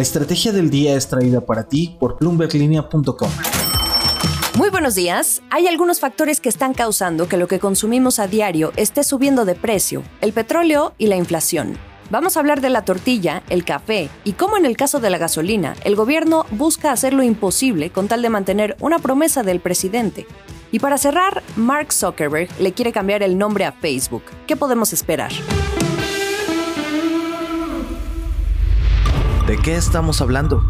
La estrategia del día es traída para ti por bloomberglinea.com. Muy buenos días. Hay algunos factores que están causando que lo que consumimos a diario esté subiendo de precio, el petróleo y la inflación. Vamos a hablar de la tortilla, el café y cómo en el caso de la gasolina, el gobierno busca hacer lo imposible con tal de mantener una promesa del presidente. Y para cerrar, Mark Zuckerberg le quiere cambiar el nombre a Facebook. ¿Qué podemos esperar? ¿De qué estamos hablando?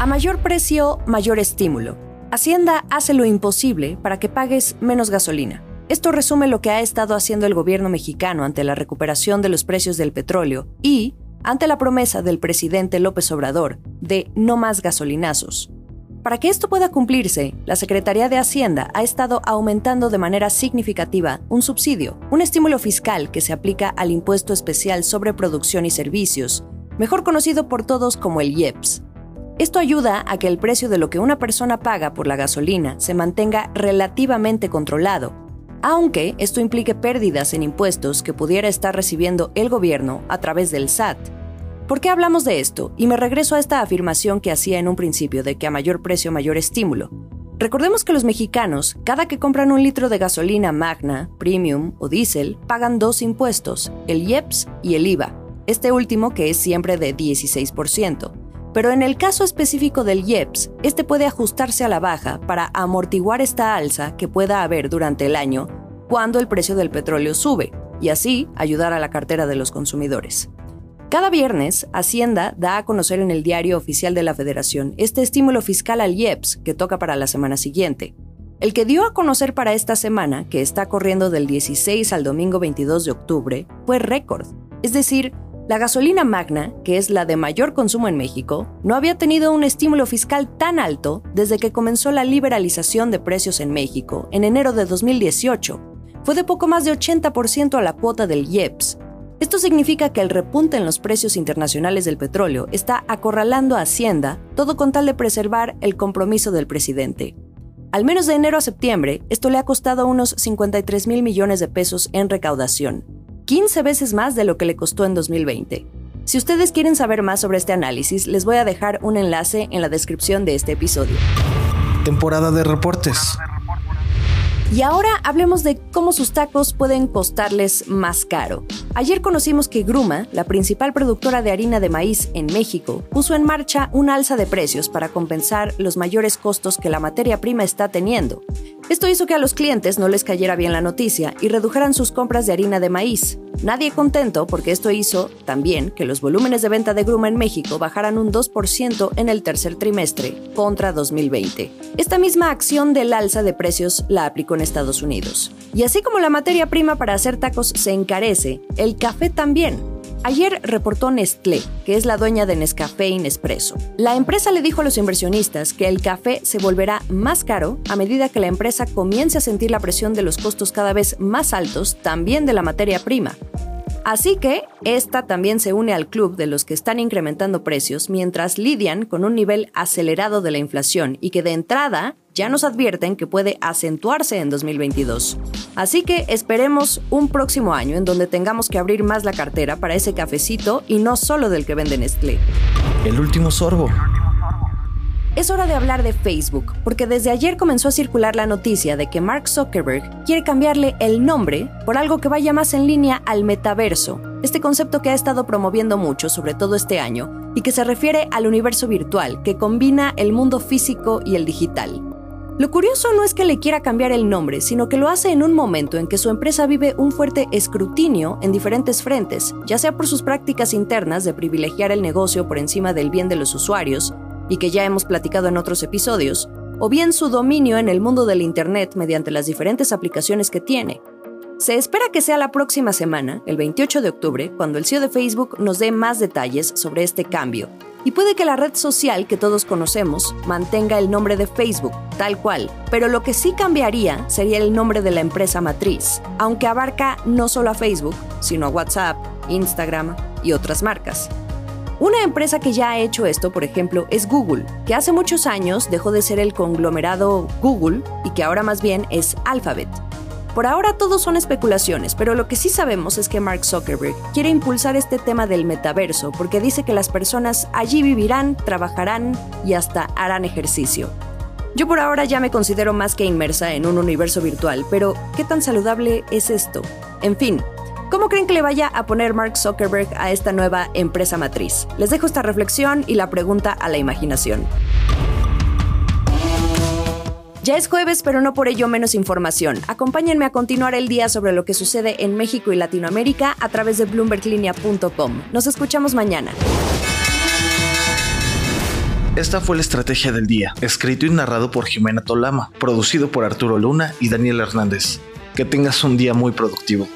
A mayor precio, mayor estímulo. Hacienda hace lo imposible para que pagues menos gasolina. Esto resume lo que ha estado haciendo el gobierno mexicano ante la recuperación de los precios del petróleo y ante la promesa del presidente López Obrador de no más gasolinazos. Para que esto pueda cumplirse, la Secretaría de Hacienda ha estado aumentando de manera significativa un subsidio, un estímulo fiscal que se aplica al impuesto especial sobre producción y servicios, mejor conocido por todos como el IEPS. Esto ayuda a que el precio de lo que una persona paga por la gasolina se mantenga relativamente controlado, aunque esto implique pérdidas en impuestos que pudiera estar recibiendo el gobierno a través del SAT ¿Por qué hablamos de esto? Y me regreso a esta afirmación que hacía en un principio de que a mayor precio mayor estímulo. Recordemos que los mexicanos, cada que compran un litro de gasolina magna, premium o diésel, pagan dos impuestos, el IEPS y el IVA, este último que es siempre de 16%. Pero en el caso específico del IEPS, este puede ajustarse a la baja para amortiguar esta alza que pueda haber durante el año cuando el precio del petróleo sube, y así ayudar a la cartera de los consumidores. Cada viernes, Hacienda da a conocer en el diario oficial de la Federación este estímulo fiscal al IEPS que toca para la semana siguiente. El que dio a conocer para esta semana, que está corriendo del 16 al domingo 22 de octubre, fue récord. Es decir, la gasolina magna, que es la de mayor consumo en México, no había tenido un estímulo fiscal tan alto desde que comenzó la liberalización de precios en México en enero de 2018. Fue de poco más de 80% a la cuota del IEPS, esto significa que el repunte en los precios internacionales del petróleo está acorralando a Hacienda, todo con tal de preservar el compromiso del presidente. Al menos de enero a septiembre, esto le ha costado unos 53 mil millones de pesos en recaudación, 15 veces más de lo que le costó en 2020. Si ustedes quieren saber más sobre este análisis, les voy a dejar un enlace en la descripción de este episodio. Temporada de reportes. Y ahora hablemos de cómo sus tacos pueden costarles más caro. Ayer conocimos que Gruma, la principal productora de harina de maíz en México, puso en marcha un alza de precios para compensar los mayores costos que la materia prima está teniendo. Esto hizo que a los clientes no les cayera bien la noticia y redujeran sus compras de harina de maíz. Nadie contento porque esto hizo también que los volúmenes de venta de Gruma en México bajaran un 2% en el tercer trimestre contra 2020. Esta misma acción del alza de precios la aplicó en Estados Unidos. Y así como la materia prima para hacer tacos se encarece, el café también. Ayer reportó Nestlé, que es la dueña de Nescafé y Nespresso. La empresa le dijo a los inversionistas que el café se volverá más caro a medida que la empresa comience a sentir la presión de los costos cada vez más altos, también de la materia prima. Así que esta también se une al club de los que están incrementando precios mientras lidian con un nivel acelerado de la inflación y que de entrada ya nos advierten que puede acentuarse en 2022. Así que esperemos un próximo año en donde tengamos que abrir más la cartera para ese cafecito y no solo del que vende Nestlé. El último sorbo. Es hora de hablar de Facebook, porque desde ayer comenzó a circular la noticia de que Mark Zuckerberg quiere cambiarle el nombre por algo que vaya más en línea al metaverso, este concepto que ha estado promoviendo mucho, sobre todo este año, y que se refiere al universo virtual, que combina el mundo físico y el digital. Lo curioso no es que le quiera cambiar el nombre, sino que lo hace en un momento en que su empresa vive un fuerte escrutinio en diferentes frentes, ya sea por sus prácticas internas de privilegiar el negocio por encima del bien de los usuarios, y que ya hemos platicado en otros episodios, o bien su dominio en el mundo del Internet mediante las diferentes aplicaciones que tiene. Se espera que sea la próxima semana, el 28 de octubre, cuando el CEO de Facebook nos dé más detalles sobre este cambio, y puede que la red social que todos conocemos mantenga el nombre de Facebook, tal cual, pero lo que sí cambiaría sería el nombre de la empresa matriz, aunque abarca no solo a Facebook, sino a WhatsApp, Instagram y otras marcas. Una empresa que ya ha hecho esto, por ejemplo, es Google, que hace muchos años dejó de ser el conglomerado Google y que ahora más bien es Alphabet. Por ahora todo son especulaciones, pero lo que sí sabemos es que Mark Zuckerberg quiere impulsar este tema del metaverso porque dice que las personas allí vivirán, trabajarán y hasta harán ejercicio. Yo por ahora ya me considero más que inmersa en un universo virtual, pero ¿qué tan saludable es esto? En fin, ¿Cómo creen que le vaya a poner Mark Zuckerberg a esta nueva empresa matriz? Les dejo esta reflexión y la pregunta a la imaginación. Ya es jueves, pero no por ello menos información. Acompáñenme a continuar el día sobre lo que sucede en México y Latinoamérica a través de bloomberglinea.com. Nos escuchamos mañana. Esta fue la estrategia del día, escrito y narrado por Jimena Tolama, producido por Arturo Luna y Daniel Hernández. Que tengas un día muy productivo.